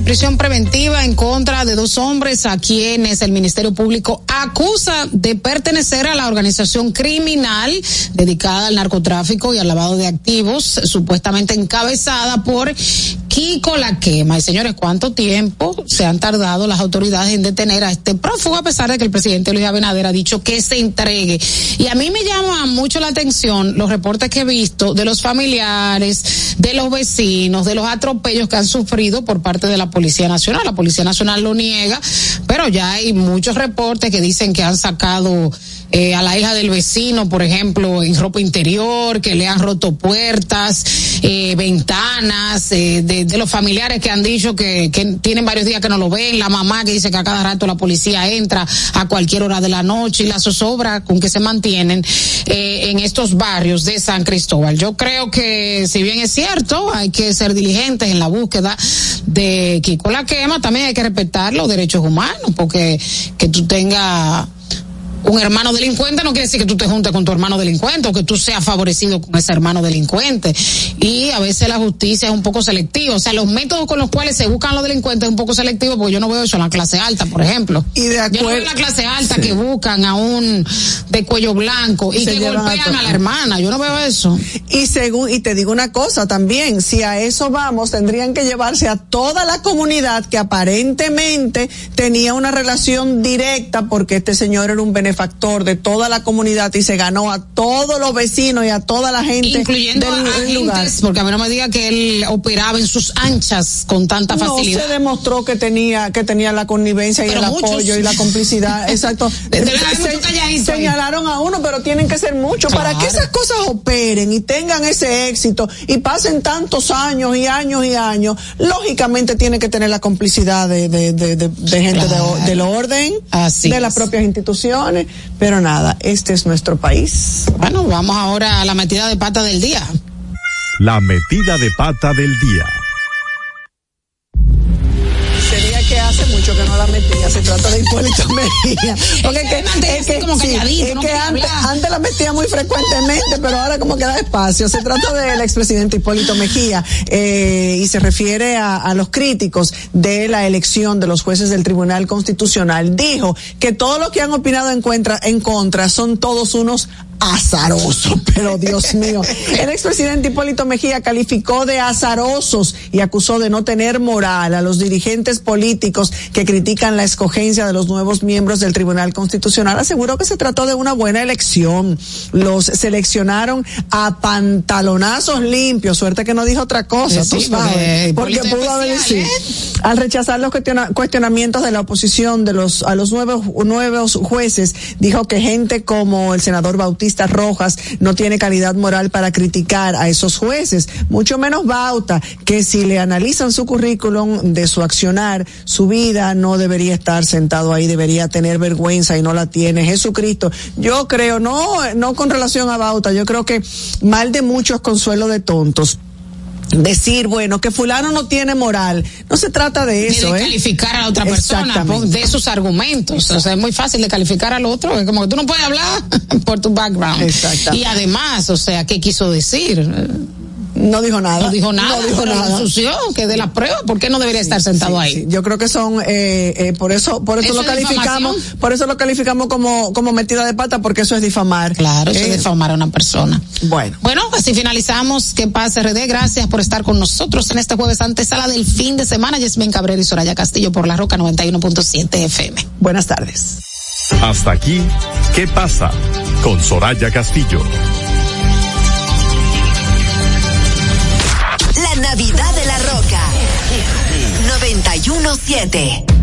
prisión preventiva en contra de dos hombres a quienes el Ministerio Público acusa de pertenecer a la organización criminal dedicada al narcotráfico y al lavado de activos, supuestamente encabezada por Kiko La Quema. Y señores, ¿cuánto tiempo se han tardado las autoridades en detener a este prófugo a pesar de que el presidente Luis Abinader ha dicho que se entregue? Y a mí me llama mucho la atención los reportes que he visto de los familiares, de los vecinos, de los atropellos que han sufrido por parte de la Policía Nacional. La Policía Nacional lo niega, pero ya hay muchos reportes que dicen que han sacado eh, a la hija del vecino, por ejemplo, en ropa interior, que le han roto puertas, eh, ventanas, eh, de, de, los familiares que han dicho que, tienen varios días que no lo ven, la mamá que dice que a cada rato la policía entra a cualquier hora de la noche y la zozobra con que se mantienen eh, en estos barrios de San Cristóbal. Yo creo que si bien es cierto, hay que ser diligentes en la búsqueda de Kiko la quema, también hay que respetar los derechos humanos, porque que tú tengas un hermano delincuente no quiere decir que tú te juntes con tu hermano delincuente o que tú seas favorecido con ese hermano delincuente. Y a veces la justicia es un poco selectiva. O sea, los métodos con los cuales se buscan los delincuentes es un poco selectivo porque yo no veo eso en la clase alta, por ejemplo. Y de acuerdo. Yo no veo en la clase alta sí. que buscan a un de cuello blanco y se que golpean a, a, la hermana. Yo no veo eso. Y según, y te digo una cosa también, si a eso vamos, tendrían que llevarse a toda la comunidad que aparentemente tenía una relación directa porque este señor era un benefactor de toda la comunidad y se ganó a todos los vecinos y a toda la gente incluyendo del, a del lugar. porque a mí no me diga que él operaba en sus anchas con tanta facilidad. No se demostró que tenía que tenía la connivencia y el muchos. apoyo y la complicidad, exacto. de, de se, señalaron a uno, pero tienen que ser muchos claro. para que esas cosas operen y tengan ese éxito y pasen tantos años y años y años. Lógicamente tiene que tener la complicidad de, de, gente claro. del orden, Así de es. las propias instituciones pero nada, este es nuestro país. Bueno, vamos ahora a la metida de pata del día. La metida de pata del día. Que no la metía, se trata de Hipólito Mejía. Porque es que, es que, como sí, calladito, es no que antes, antes, la metía muy frecuentemente, pero ahora como que da espacio. Se trata del expresidente Hipólito Mejía eh, y se refiere a, a, los críticos de la elección de los jueces del Tribunal Constitucional. Dijo que todos los que han opinado en contra, en contra son todos unos azaroso, pero Dios mío. El expresidente Hipólito Mejía calificó de azarosos y acusó de no tener moral a los dirigentes políticos que critican la escogencia de los nuevos miembros del Tribunal Constitucional. Aseguró que se trató de una buena elección. Los seleccionaron a pantalonazos limpios. Suerte que no dijo otra cosa, sí, tú sabes. Porque, pudo haber dicho. Al rechazar los cuestionamientos de la oposición de los, a los nuevos, nuevos jueces, dijo que gente como el senador Bautista Rojas no tiene calidad moral para criticar a esos jueces, mucho menos Bauta, que si le analizan su currículum de su accionar, su vida no debería estar sentado ahí, debería tener vergüenza y no la tiene. Jesucristo, yo creo, no, no con relación a Bauta, yo creo que mal de muchos consuelo de tontos decir, bueno, que fulano no tiene moral. No se trata de eso, de ¿eh? calificar a la otra persona de sus argumentos. O sea, es muy fácil de calificar al otro. Es como que tú no puedes hablar por tu background. Y además, o sea, ¿qué quiso decir? No dijo nada. No dijo nada. No dijo nada. Sucio, que de la prueba, ¿por qué no debería sí, estar sentado sí, ahí? Sí. Yo creo que son, eh, eh, por eso, por eso, ¿Eso lo calificamos, por eso lo calificamos como, como metida de pata, porque eso es difamar. Claro, eso es difamar a una persona. Bueno. Bueno, así finalizamos. Que pase RD. Gracias por estar con nosotros en este jueves antesala del fin de semana. Yasmin Cabrera y Soraya Castillo por la Roca 91.7 FM. Buenas tardes. Hasta aquí, ¿qué pasa? Con Soraya Castillo. 917.